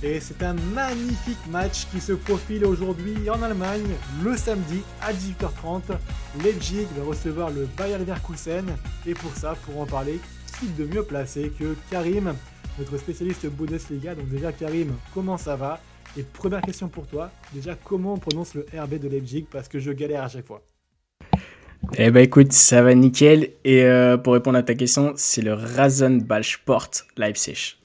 Et c'est un magnifique match qui se profile aujourd'hui en Allemagne, le samedi à 18h30. Leipzig va recevoir le Bayer Leverkusen. Et pour ça, pour en parler, qui de mieux placé que Karim, notre spécialiste Bundesliga. Donc déjà Karim, comment ça va? Et première question pour toi, déjà comment on prononce le RB de Leipzig? Parce que je galère à chaque fois. Eh ben écoute, ça va nickel. Et euh, pour répondre à ta question, c'est le Rasenballsport Leipzig.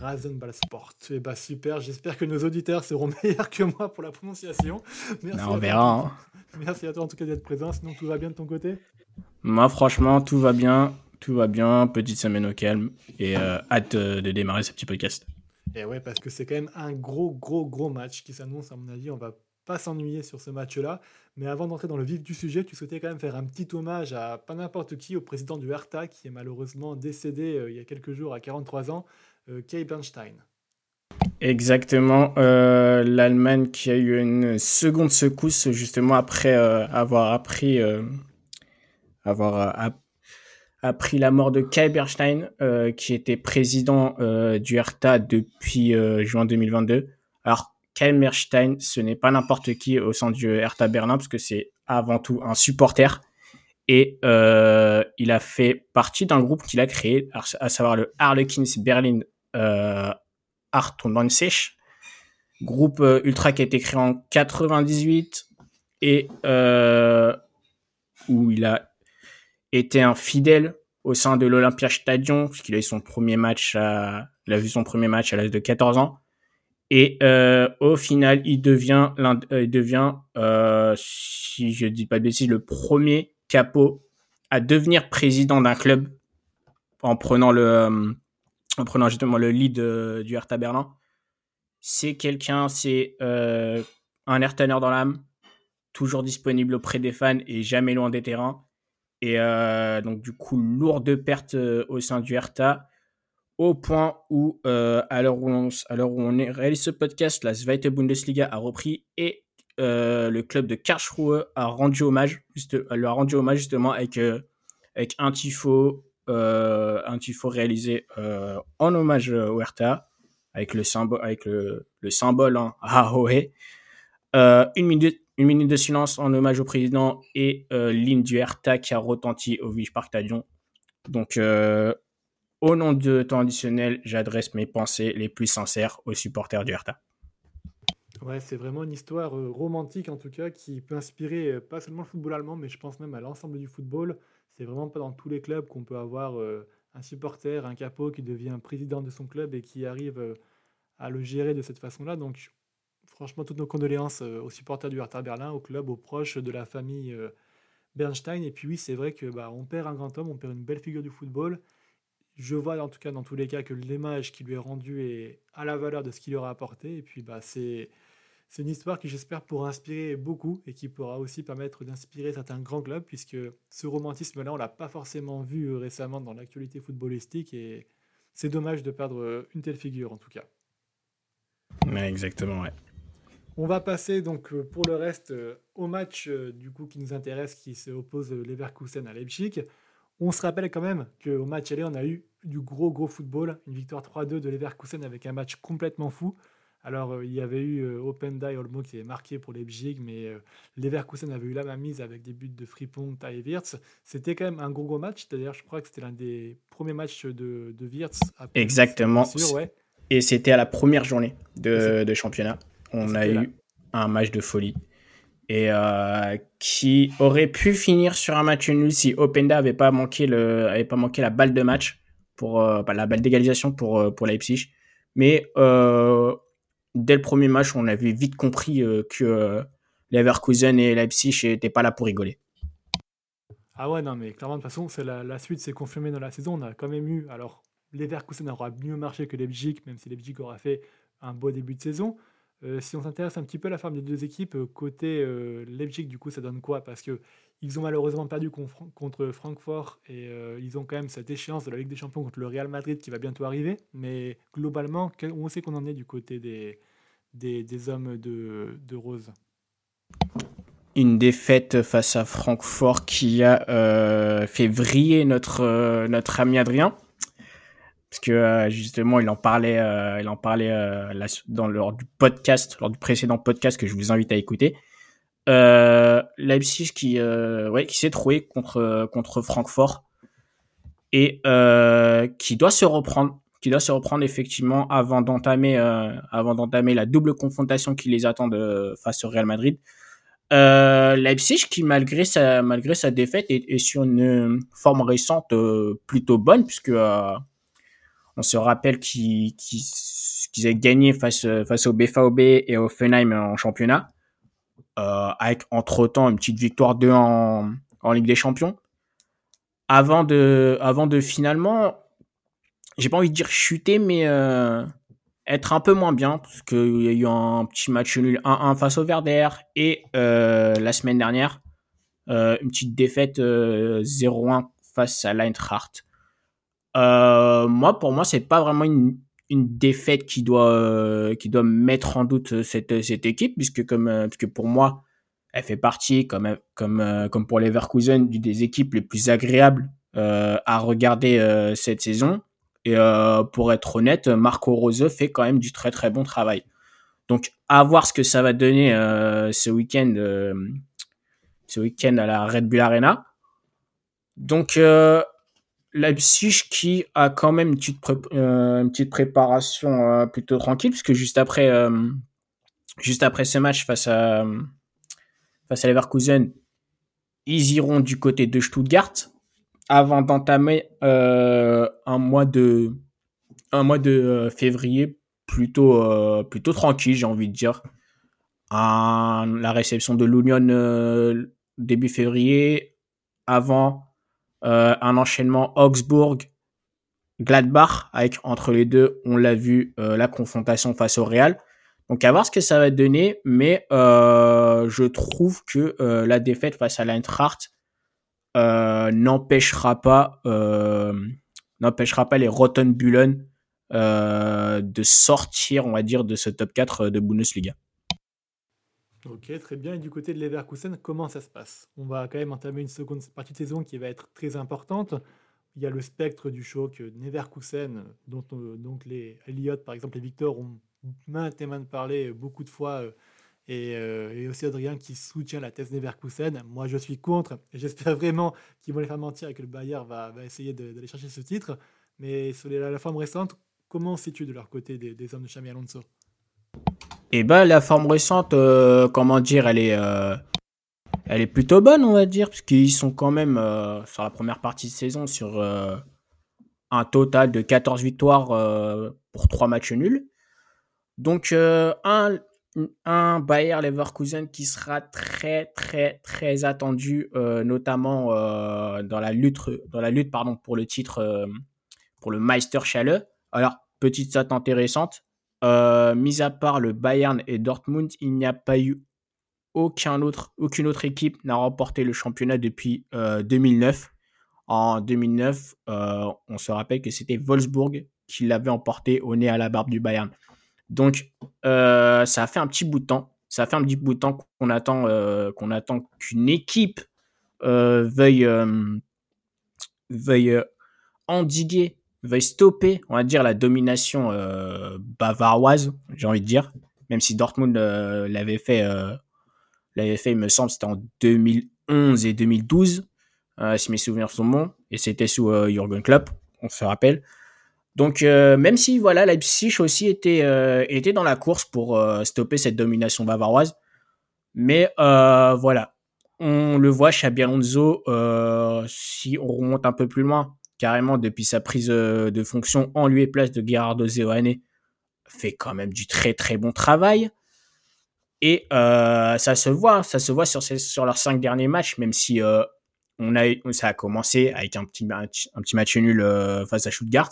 Rasenballsport. Eh ben super, j'espère que nos auditeurs seront meilleurs que moi pour la prononciation. Merci on verra. Hein. Merci à toi en tout cas d'être présent. Sinon tout va bien de ton côté? Moi franchement, tout va bien. Tout va bien, petite semaine au calme et euh, hâte euh, de démarrer ce petit podcast. Et ouais, parce que c'est quand même un gros, gros, gros match qui s'annonce. À mon avis, on va pas s'ennuyer sur ce match-là. Mais avant d'entrer dans le vif du sujet, tu souhaitais quand même faire un petit hommage à pas n'importe qui, au président du Hertha, qui est malheureusement décédé euh, il y a quelques jours à 43 ans, Kay Bernstein. Exactement, euh, l'Allemagne qui a eu une seconde secousse justement après avoir appris, avoir appris la mort de Kai Bernstein, qui était président du Hertha depuis juin 2022. Alors Kai Merstein, ce n'est pas n'importe qui au sein du Hertha Berlin, parce que c'est avant tout un supporter. Et euh, il a fait partie d'un groupe qu'il a créé, à savoir le Harlequins Berlin euh, Art groupe euh, ultra qui a été créé en 98 et euh, où il a été un fidèle au sein de l'Olympia Stadion, puisqu'il a eu son premier match à, il a vu son premier match à l'âge de 14 ans. Et au final, il devient, il devient si je dis pas de bêtises, le premier capot à devenir président d'un club en prenant le, en prenant justement le lead du Hertha Berlin. C'est quelqu'un, c'est euh, un Herthaner dans l'âme, toujours disponible auprès des fans et jamais loin des terrains. Et donc du coup, lourde perte au sein du Hertha au point où, euh, à l'heure où, on, réalise ce podcast, la Zweite Bundesliga a repris et euh, le club de Karlsruhe a rendu hommage, juste, leur a rendu hommage justement avec, euh, un tifo, euh, un tifo réalisé euh, en hommage au Hertha, avec le symbole, avec le, le symbole en Ahoe. une minute, une minute de silence en hommage au président et l'hymne du Hertha qui a retenti au Village Park Stadion. Donc, au nom de temps additionnel, j'adresse mes pensées les plus sincères aux supporters du Hertha. Ouais, c'est vraiment une histoire euh, romantique en tout cas qui peut inspirer euh, pas seulement le football allemand, mais je pense même à l'ensemble du football. C'est vraiment pas dans tous les clubs qu'on peut avoir euh, un supporter, un capot qui devient président de son club et qui arrive à le gérer de cette façon-là. Donc, franchement, toutes nos condoléances aux supporters du Hertha Berlin, au club, aux proches de la famille Bernstein. Et puis oui, c'est vrai que bah, on perd un grand homme, on perd une belle figure du football je vois en tout cas dans tous les cas que l'image qui lui est rendue est à la valeur de ce qu'il aura apporté. Et puis bah, c'est, c'est une histoire qui j'espère pourra inspirer beaucoup et qui pourra aussi permettre d'inspirer certains grands clubs, puisque ce romantisme-là, on l'a pas forcément vu euh, récemment dans l'actualité footballistique et c'est dommage de perdre euh, une telle figure en tout cas. exactement, ouais. On va passer donc euh, pour le reste au match du coup qui nous intéresse, qui se oppose Leverkusen à Leipzig. On se rappelle quand même qu'au match aller, on a eu du gros gros football, une victoire 3-2 de Leverkusen avec un match complètement fou. Alors euh, il y avait eu euh, Openda Olmo qui avait marqué pour Leipzig, mais euh, Leverkusen avait eu la mise avec des buts de Frimpong, et Wirtz. C'était quand même un gros gros match. D'ailleurs, je crois que c'était l'un des premiers matchs de, de Wirtz. Exactement. Et c'était à la première journée de, championnat. On a eu un match de folie et euh, qui aurait pu finir sur un match nul si Openda avait pas manqué le avait pas manqué la balle de match pour euh, la balle d'égalisation pour pour Leipzig mais euh, dès le premier match on avait vite compris que Leverkusen et Leipzig n'étaient pas là pour rigoler. Ah ouais non mais clairement de toute façon la, la, suite s'est confirmée dans la saison. On a quand même eu alors Leverkusen aura mieux marché que Leipzig même si Leipzig aura fait un beau début de saison euh, si on s'intéresse un petit peu à la forme des deux équipes, euh, côté euh, Leipzig, du coup, ça donne quoi? Parce que ils ont malheureusement perdu contre Francfort et ils ont quand même cette échéance de la Ligue des Champions contre le Real Madrid qui va bientôt arriver. Mais globalement, on sait qu'on en est du côté des, des, hommes de, de, Rose? Une défaite face à Francfort qui a fait vriller notre, notre ami Adrien. Parce que justement il en parlait, il en parlait dans lors du podcast, lors du précédent podcast que je vous invite à écouter. Leipzig qui, ouais, qui s'est trouvé contre contre Francfort et qui doit se reprendre qui doit se reprendre effectivement avant d'entamer euh, avant d'entamer la double confrontation qui les attend face au Real Madrid. Euh, Leipzig qui malgré sa malgré sa défaite est, sur une forme récente euh, plutôt bonne puisque euh, on se rappelle qu'ils qu'ils avaient gagné face au BVB et au Fenheim en championnat avec entre temps une petite victoire 2 en en Ligue des Champions avant de avant de finalement j'ai pas envie de dire chuter, mais euh, être un peu moins bien, parce qu'il y a eu un petit match nul 1-1 face au Verder, et euh, la semaine dernière, euh, une petite défaite 0-1 face à l'Eintracht. Moi, pour moi, c'est pas vraiment une, une défaite qui doit, qui doit mettre en doute cette, cette équipe, puisque, comme, puisque pour moi, elle fait partie, comme, comme, comme pour les Verkusen, des équipes les plus agréables à regarder cette saison. Et euh, pour être honnête, Marco Rose fait quand même du très très bon travail. Donc à voir ce que ça va donner euh, ce week-end, euh, ce week-end à la Red Bull Arena. Donc Leipzig qui a quand même une petite, petite préparation plutôt tranquille puisque juste après, juste après ce match face à face à Leverkusen, ils iront du côté de Stuttgart avant d'entamer euh, un mois de un mois de euh, février plutôt euh, plutôt tranquille j'ai envie de dire. La réception de l'Union début février avant un enchaînement Augsbourg Gladbach avec entre les deux on l'a vu la confrontation face au Real donc à voir ce que ça va donner mais je trouve que la défaite face à l'Eintracht euh, n'empêchera pas euh, n'empêchera pas les Rottenbullen euh, de sortir, on va dire, de ce top 4 de Bundesliga. Ok, très bien. Et du côté de Leverkusen, comment ça se passe? On va quand même entamer une seconde partie de saison qui va être très importante. Il y a le spectre du choc Leverkusen, dont donc les Elliott, par exemple, les Victor ont maintes et maintes parlé beaucoup de fois euh, et, aussi Adrien qui soutient la thèse Neverkusen. Moi, je suis contre. J'espère vraiment qu'ils vont les faire mentir et que le Bayern va, essayer d'aller chercher ce titre. Mais sur la, forme récente, comment situe de leur côté des, hommes de Xabi Alonso? Eh ben, la forme récente, euh, comment dire, elle est, euh, elle est plutôt bonne, on va dire, puisqu'ils sont quand même sur la première partie de saison sur un total de 14 victoires pour 3 matchs nuls. Donc, un, un Bayer Leverkusen qui sera très très très attendu, euh, notamment euh, dans la lutte, pour le titre, euh, pour le Meister Schale. Alors, petite stat intéressante, mis à part le Bayern et Dortmund, il n'y a pas eu autre, aucune autre équipe n'a remporté le championnat depuis 2009. En 2009, on se rappelle que c'était Wolfsburg qui l'avait emporté au nez à la barbe du Bayern. Donc, euh, ça a fait un petit bout de temps. Ça fait un petit bout de temps qu'on attend, euh, qu'on attend qu'une équipe euh, veuille, veuille endiguer, veuille stopper, on va dire, la domination bavaroise, j'ai envie de dire. Même si Dortmund l'avait fait, l'avait fait, il me semble, c'était en 2011 et 2012, si mes souvenirs sont bons, et c'était sous Jürgen Klopp, on se rappelle. Donc euh, même si voilà Leipzig aussi était euh, était dans la course pour euh, stopper cette domination bavaroise, mais voilà, on le voit Xabi Alonso si on remonte un peu plus loin, carrément depuis sa prise de fonction en lieu et place de Gerardo Zeoane, fait quand même du très très bon travail. Et ça se voit, ça se voit sur, leurs cinq derniers matchs, même si on a, ça a commencé avec un petit, un petit match nul face à Stuttgart.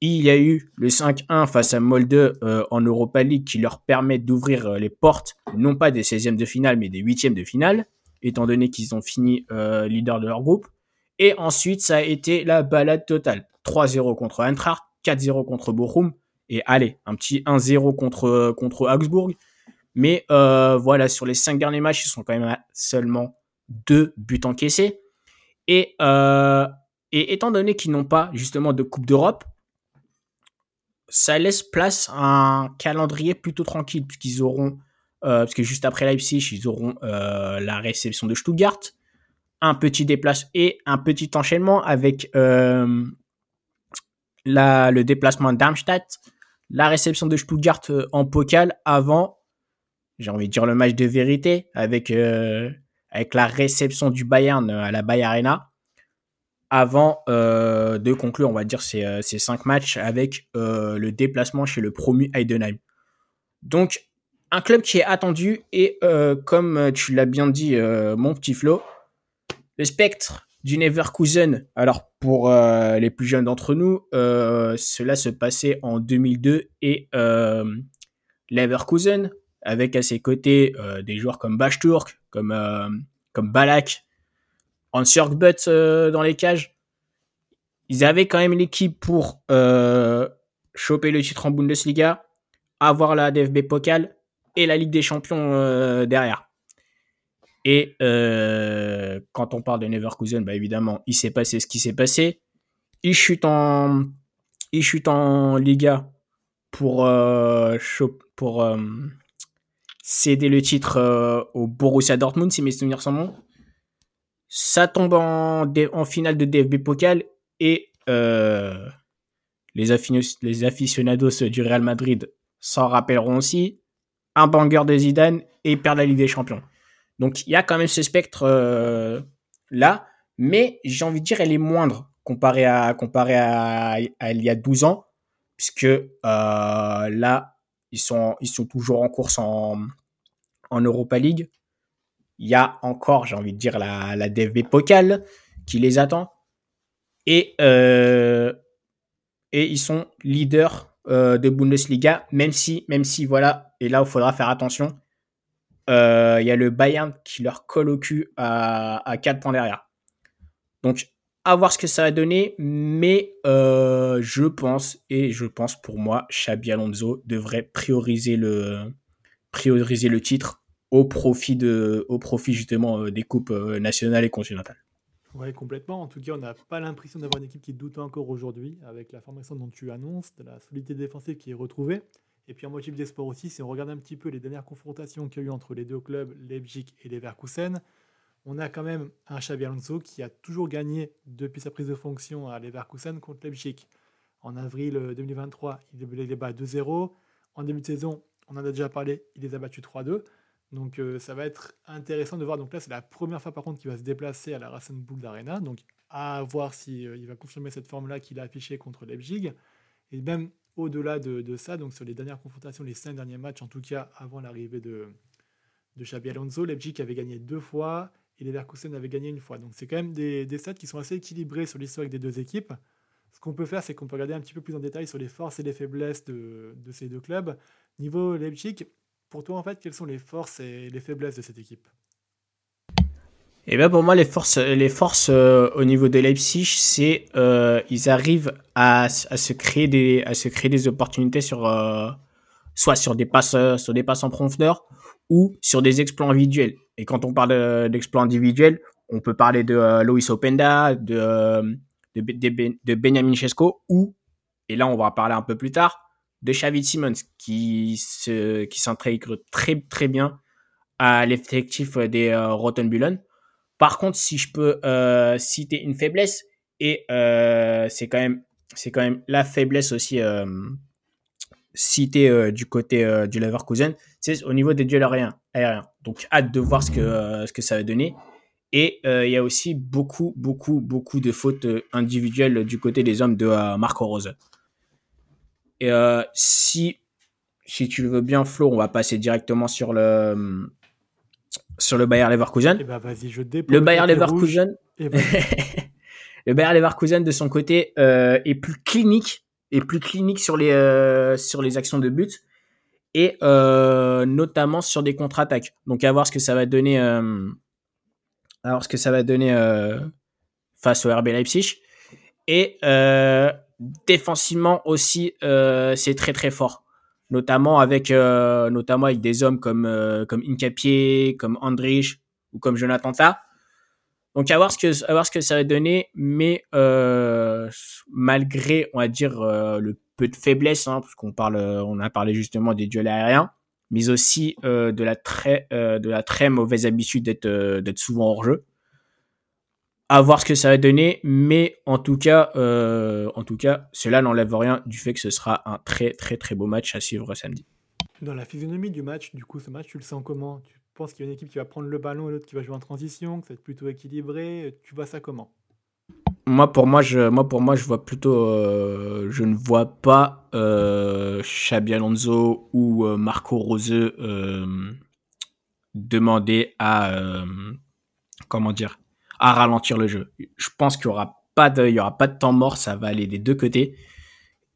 Il y a eu le 5-1 face à Molde euh, en Europa League qui leur permet d'ouvrir euh, les portes, non pas des 16e de finale, mais des 8e de finale, étant donné qu'ils ont fini euh, leader de leur groupe. Et ensuite, ça a été la balade totale. 3-0 contre Eintracht, 4-0 contre Bochum, et allez, un petit 1-0 contre, contre Augsburg. Mais voilà, sur les 5 derniers matchs, ils sont quand même à seulement 2 buts encaissés. Et, et étant donné qu'ils n'ont pas justement de Coupe d'Europe, ça laisse place à un calendrier plutôt tranquille, puisqu'ils auront, euh, parce que juste après Leipzig, ils auront euh, la réception de Stuttgart, un petit déplacement et un petit enchaînement avec euh, le déplacement Darmstadt, la réception de Stuttgart euh, en pokal avant, j'ai envie de dire le match de vérité, avec, euh, avec la réception du Bayern à la Bayern Arena avant de conclure, on va dire, ces, ces cinq matchs avec le déplacement chez le promu Heidenheim. Donc, un club qui est attendu et comme tu l'as bien dit, mon petit Flo, le spectre du Neverkusen. Alors, pour euh, les plus jeunes d'entre nous, euh, cela se passait en 2002 et euh, Leverkusen, avec à ses côtés euh, des joueurs comme Bashturk, comme, comme Balak, en Butt euh, dans les cages. Ils avaient quand même l'équipe pour choper le titre en Bundesliga, avoir la DFB Pokal et la Ligue des Champions derrière. Et euh, quand on parle de Neverkusen, bah évidemment, il s'est passé ce qui s'est passé. Il chute en, il chute en Liga pour euh, pour euh, céder le titre au Borussia Dortmund, si mes souvenirs sont bons. Ça tombe en, finale de DFB Pokal et les, les aficionados du Real Madrid s'en rappelleront aussi. Un banger de Zidane et perdent la Ligue des Champions. Donc il y a quand même ce spectre euh, là, mais j'ai envie de dire elle est moindre comparé à à, il y a 12 ans, puisque euh, là ils sont toujours en course en Europa League. Il y a encore, j'ai envie de dire, la, la DFB Pokal qui les attend. Et, euh, et ils sont leaders de Bundesliga, même si, même si, voilà, et là, il faudra faire attention. Euh, Il y a le Bayern qui leur colle au cul à, à 4 points derrière. Donc, à voir ce que ça va donner, mais euh, je pense, et je pense pour moi, Xabi Alonso devrait prioriser le, prioriser le titre au profit de, au profit justement euh, des coupes euh, nationales et continentales. Ouais, complètement. En tout cas, on n'a pas l'impression d'avoir une équipe qui doute encore aujourd'hui, avec la formation dont tu annonces, de la solidité défensive qui est retrouvée. Et puis en motif des sports aussi, si on regarde un petit peu les dernières confrontations qu'il y a eu entre les deux clubs, Leipzig et Leverkusen, on a quand même un Xabi Alonso qui a toujours gagné depuis sa prise de fonction à Leverkusen contre Leipzig. En avril euh, 2023, il les bat 2-0. En début de saison, on en a déjà parlé, il les a battus 3-2. Donc euh, ça va être intéressant de voir. Donc là, c'est la première fois par contre qu'il va se déplacer à la Rasenbund Arena. Donc à voir si euh, va confirmer cette forme-là qu'il a affichée contre Leipzig. Et même au-delà de, ça, donc sur les dernières confrontations, les cinq derniers matchs, en tout cas avant l'arrivée de, de Xabi Alonso, Leipzig avait gagné deux fois et Leverkusen avait gagné une fois. Donc c'est quand même des, des stats qui sont assez équilibrés sur l'historique des deux équipes. Ce qu'on peut faire, c'est qu'on peut regarder un petit peu plus en détail sur les forces et les faiblesses de, de ces deux clubs. Niveau Leipzig, pour toi, en fait, quelles sont les forces et les faiblesses de cette équipe? Et bien pour moi, les forces, les forces euh, au niveau de Leipzig, c'est euh, ils arrivent à, à se créer des, à se créer des opportunités sur, euh, soit sur des passes, euh, sur des passes en profondeur ou sur des exploits individuels. Et quand on parle euh, d'exploits individuels, on peut parler de euh, Loïs Openda, de, de, de, Benjamin Chesko ou, et là on va parler un peu plus tard, de Xavi Simons qui se, qui s'intègre très très bien à l'effectif des euh, Rotenbullen. Par contre, si je peux euh, citer une faiblesse, et euh, c'est quand même c'est quand même la faiblesse aussi euh, citée du côté du Leverkusen, c'est au niveau des duels aériens. aériens. Donc hâte de voir ce que ce que ça va donner. Et il y a aussi beaucoup beaucoup beaucoup de fautes individuelles du côté des hommes de Marco Rose. Et si si tu le veux bien, Flo, on va passer directement sur le sur le Bayer Leverkusen. Eh ben je Le Bayer tapis Leverkusen, et le de son côté euh, est plus clinique, est plus clinique sur les euh, sur les actions de but et euh, notamment sur des contre-attaques. Donc à voir ce que ça va donner, à voir ce que ça va donner face au RB Leipzig et défensivement aussi c'est très très fort. Notamment avec euh, notamment avec des hommes comme euh, comme Incapié, comme Andrich ou comme Jonathan Tah. Donc à voir ce que à voir ce que ça va donner, mais euh, malgré on va dire euh, le peu de faiblesse, hein, parce qu'on parle, on a parlé justement des duels aériens, mais aussi de la très, de la très mauvaise habitude d'être, d'être souvent hors jeu à voir ce que ça va donner, mais en tout cas, euh, en tout cas, cela n'enlève rien du fait que ce sera un très très très beau match à suivre samedi. Dans la physionomie du match, du coup, ce match, tu le sens comment? Tu penses qu'il y a une équipe qui va prendre le ballon et l'autre qui va jouer en transition, que ça va être plutôt équilibré? Tu vois ça comment? Moi pour moi je moi pour moi je vois plutôt euh, je ne vois pas euh, Xabi Alonso ou euh, Marco Rose demander à comment dire? À ralentir le jeu. Je pense qu'il y aura pas de, il y aura pas de temps mort, ça va aller des deux côtés.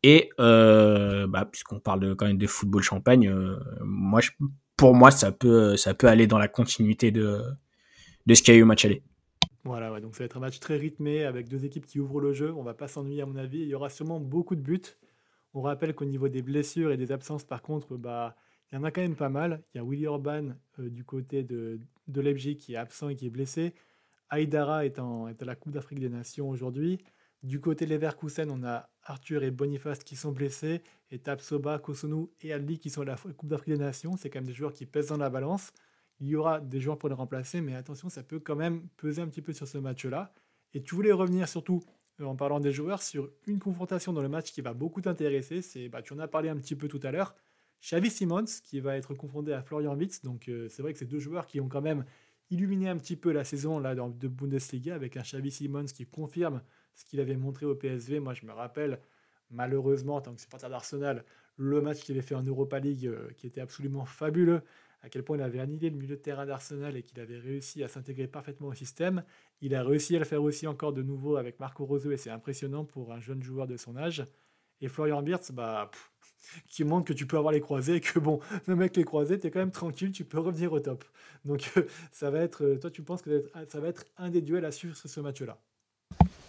Et euh, bah, puisqu'on parle de, quand même de football champagne, euh, moi, je, pour moi, ça peut, ça peut aller dans la continuité de, de ce qu'il y a eu au match aller. Voilà, donc ça va être un match très rythmé avec deux équipes qui ouvrent le jeu. On va pas s'ennuyer à mon avis. Il y aura sûrement beaucoup de buts. On rappelle qu'au niveau des blessures et des absences, par contre, bah, il y en a quand même pas mal. Il y a Willy Orban euh, du côté de, de Leipzig qui est absent et qui est blessé. Aïdara est, à la Coupe d'Afrique des Nations aujourd'hui. Du côté Leverkusen, on a Arthur et Boniface qui sont blessés, et Tapsoba, Kosunu et Ali qui sont à la Coupe d'Afrique des Nations. C'est quand même des joueurs qui pèsent dans la balance. Il y aura des joueurs pour les remplacer, mais attention, ça peut quand même peser un petit peu sur ce match-là. Et tu voulais revenir surtout, euh, en parlant des joueurs, sur une confrontation dans le match qui va beaucoup t'intéresser. C'est, bah, tu en as parlé un petit peu tout à l'heure. Xavi Simons qui va être confronté à Florian Witz. Donc euh, c'est vrai que c'est deux joueurs qui ont quand même illuminer un petit peu la saison là, de Bundesliga avec un Xavi Simons qui confirme ce qu'il avait montré au PSV. Moi, je me rappelle, malheureusement, en tant que supporter d'Arsenal, le match qu'il avait fait en Europa League euh, qui était absolument fabuleux, à quel point il avait annihilé le milieu de terrain d'Arsenal et qu'il avait réussi à s'intégrer parfaitement au système. Il a réussi à le faire aussi encore de nouveau avec Marco Rose et c'est impressionnant pour un jeune joueur de son âge. Et Florian Wirtz, bah, qui montre que tu peux avoir les croisés et que bon, même avec les croisés, tu es quand même tranquille, tu peux revenir au top. Donc ça va être, euh, toi tu penses que ça va être un des duels à suivre sur ce match-là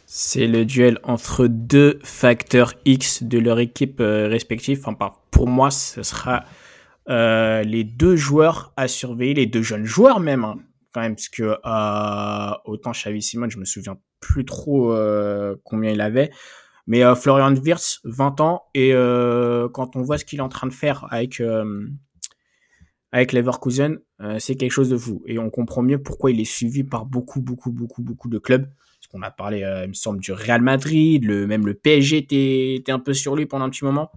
C'est le duel entre deux facteurs X de leur équipe euh, respective. Enfin, pour moi, ce sera euh, les deux joueurs à surveiller, les deux jeunes joueurs même, hein, quand même, parce que autant Xavi Simon, je me souviens plus trop combien il avait. Mais euh, Florian Wirtz, 20 ans, et euh, quand on voit ce qu'il est en train de faire avec euh, avec Leverkusen, c'est quelque chose de fou. Et on comprend mieux pourquoi il est suivi par beaucoup, beaucoup, beaucoup, beaucoup de clubs. Parce qu'on a parlé, il me semble, du Real Madrid, le, même le PSG était, un peu sur lui pendant un petit moment.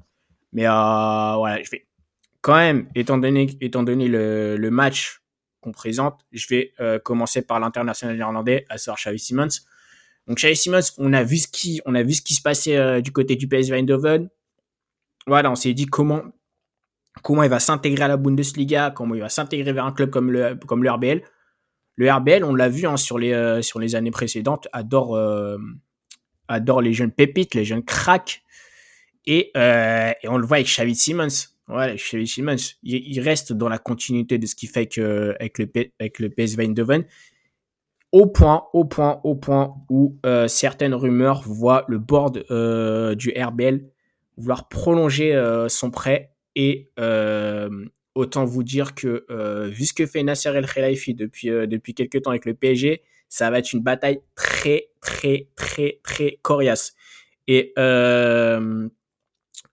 Mais voilà, je vais quand même, étant donné, étant donné le, le match qu'on présente, je vais commencer par l'international néerlandais, à savoir Xavi Simons. Donc Xavi Simons, on a vu ce qui, se passait euh, du côté du PSV Eindhoven. Voilà, on s'est dit comment il va s'intégrer à la Bundesliga, comment il va s'intégrer vers un club comme le le RBL. Le RBL, on l'a vu hein, sur les euh, sur les années précédentes, adore euh, adore les jeunes pépites, les jeunes cracks. Et, on le voit avec Xavi Simons. Simons, il, reste dans la continuité de ce qu'il fait avec, le, avec le au point, au point, au point où euh, certaines rumeurs voient le board euh, du RBL vouloir prolonger euh, son prêt et autant vous dire que vu ce que fait Nasser El Khelaifi depuis depuis quelques temps avec le PSG, ça va être une bataille très très très très coriace. Et je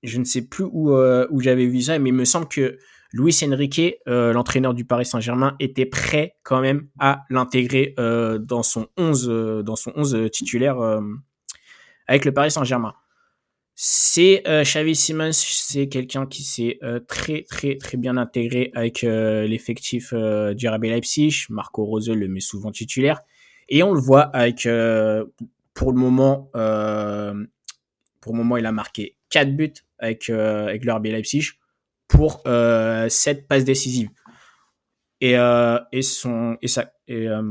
ne sais plus où où j'avais vu ça, mais il me semble que Luis Enrique, euh, l'entraîneur du Paris Saint-Germain, était prêt quand même à l'intégrer euh, dans son 11 euh, dans son 11 titulaire avec le Paris Saint-Germain. C'est Xavi Simons, c'est quelqu'un qui s'est très très très bien intégré avec l'effectif du RB Leipzig. Marco Rose le met souvent titulaire et on le voit avec pour le moment pour le moment il a marqué 4 buts avec avec le RB Leipzig pour euh, cette passe décisive. Et, euh, et, son, et, ça, et, euh,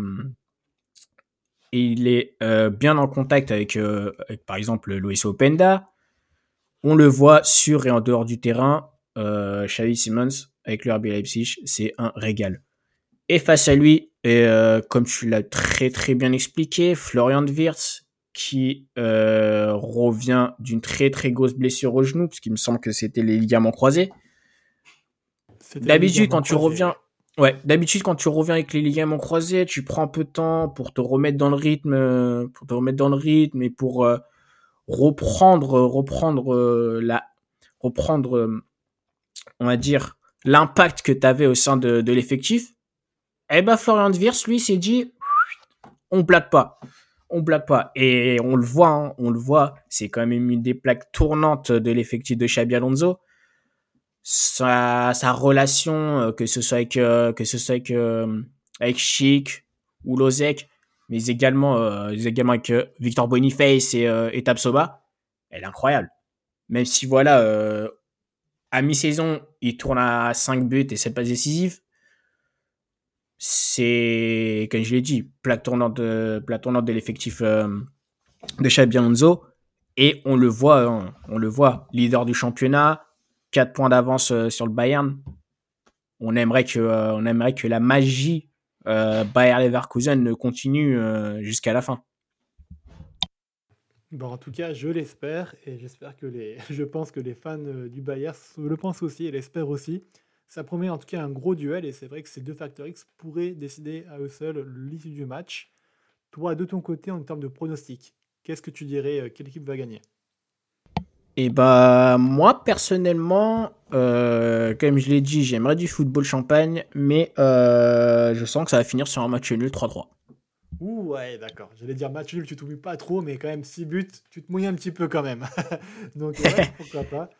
il est bien en contact avec, par exemple, Luis Openda. On le voit sur et en dehors du terrain. Xavi Simmons avec le RB Leipzig, c'est un régal. Et face à lui, et, comme tu l'as très très bien expliqué, Florian Wirtz qui revient d'une très très grosse blessure au genou, parce qu'il me semble que c'était les ligaments croisés. D'habitude, quand tu reviens, ouais, d'habitude, quand tu reviens avec les ligaments croisés, tu prends un peu de temps pour te remettre dans le rythme, euh, pour te remettre dans le rythme et pour euh, reprendre, reprendre euh, la, reprendre, on va dire, l'impact que tu avais au sein de, de l'effectif, eh ben Florian Wirtz, lui, s'est dit, on blague pas. On blague pas. Et on le voit, hein, on le voit. C'est quand même une des plaques tournantes de l'effectif de Xabi Alonso. Sa, sa relation, euh, que ce soit avec, euh, que ce soit avec, euh, avec Chic ou Lozek, mais également, également avec Victor Boniface et, et Tabsoba, elle est incroyable. Même si voilà, à mi-saison, il tourne à 5 buts et 7 passes décisives c'est, comme je l'ai dit, plaque tournante de, de l'effectif euh, de Xabi Alonso. Et on le voit, on le voit, leader du championnat, 4 points d'avance euh, sur le Bayern. On aimerait que, euh, la magie Bayern Leverkusen continue jusqu'à la fin. Bon, en tout cas, je l'espère et j'espère que les, je pense que les fans du Bayern le pensent aussi et l'espèrent aussi. Ça promet en tout cas un gros duel et c'est vrai que ces deux facteurs X pourraient décider à eux seuls l'issue du match. Toi, de ton côté, en termes de pronostic, qu'est-ce que tu dirais euh, Quelle équipe va gagner? Et eh bah moi personnellement, euh, comme je l'ai dit, j'aimerais du football champagne, mais euh, je sens que ça va finir sur un match nul 3-3. Ouh ouais d'accord, j'allais dire match nul, tu te mouilles pas trop, mais quand même 6 buts, tu te mouilles un petit peu quand même. Donc pourquoi pas.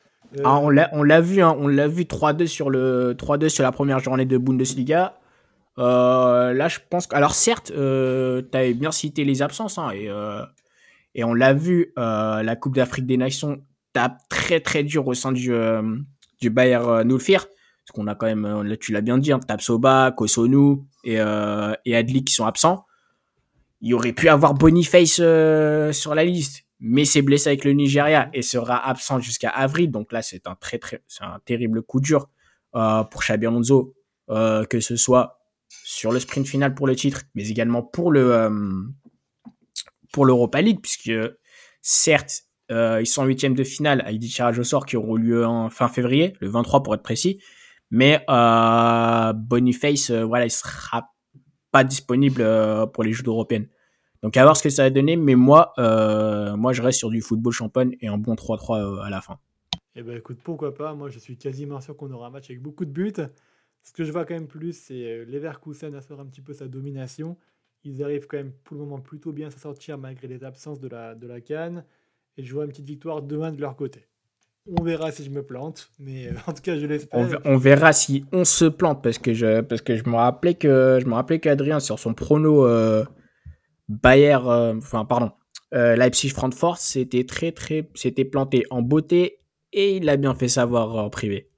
Ah, on l'a, vu, hein, on l'a vu 3-2 sur le 3-2 sur la première journée de Bundesliga. Euh, là, je pense que, alors certes, euh, tu avais bien cité les absences, hein, et, euh, et on l'a vu, euh, la Coupe d'Afrique des Nations tape très très dur au sein du, euh, du Bayer Nulfir, parce qu'on a quand même, tu l'as bien dit, hein, Tapsoba, Kosonu et, et Adli qui sont absents. Il aurait pu avoir Boniface sur la liste mais s'est blessé avec le Nigeria et sera absent jusqu'à avril. Donc là, c'est un très très, c'est un terrible coup dur euh, pour Xabi Alonso, euh, que ce soit sur le sprint final pour le titre, mais également pour le euh, pour l'Europa League, puisque certes, euh, ils sont en huitième de finale avec des tirages au sort qui auront lieu en fin février, le 23 pour être précis. Mais euh, Boniface, voilà, il sera pas disponible pour les Jeux européennes. Donc à voir ce que ça va donner, mais moi, euh, moi je reste sur du football champagne et un bon 3-3 euh, à la fin. Eh ben écoute, pourquoi pas, moi je suis quasiment sûr qu'on aura un match avec beaucoup de buts. Ce que je vois quand même plus, c'est euh, Leverkusen faire un petit peu sa domination. Ils arrivent quand même pour le moment plutôt bien à s'en sortir malgré les absences de la, de la Cannes. Et je vois une petite victoire 2-1 de leur côté. On verra si je me plante, mais en tout cas je l'espère. On, verra si on se plante parce que je parce que je me rappelais que je me rappelais qu'Adrien sur son prono Bayer, euh, enfin pardon, euh, Leipzig-Francfort, c'était très très, c'était planté en beauté et il l'a bien fait savoir en privé.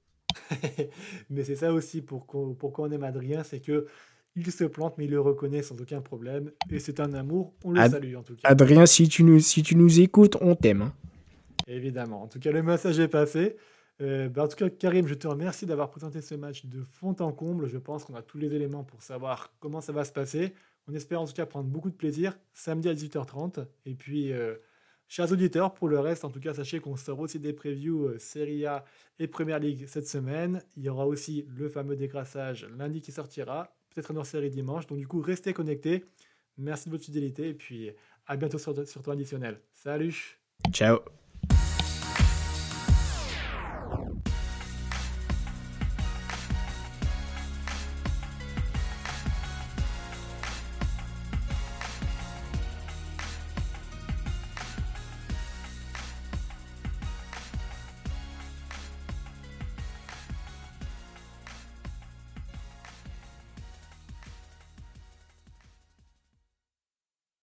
mais c'est ça aussi pourquoi, pourquoi on aime Adrien, c'est que il se plante mais il le reconnaît sans aucun problème et c'est un amour, on le salue en tout cas. Adrien, si tu nous, si tu nous écoutes, on t'aime. Hein. Évidemment, en tout cas le message est passé. Euh, bah, en tout cas, Karim, je te remercie d'avoir présenté ce match de fond en comble. Je pense qu'on a tous les éléments pour savoir comment ça va se passer. On espère en tout cas prendre beaucoup de plaisir samedi à 18h30. Et puis, euh, chers auditeurs, pour le reste, en tout cas, sachez qu'on sort aussi des previews euh, Serie A et Première League cette semaine. Il y aura aussi le fameux décrassage lundi qui sortira, peut-être une série dimanche. Donc, du coup, restez connectés. Merci de votre fidélité et puis à bientôt sur, sur ton additionnel. Salut Ciao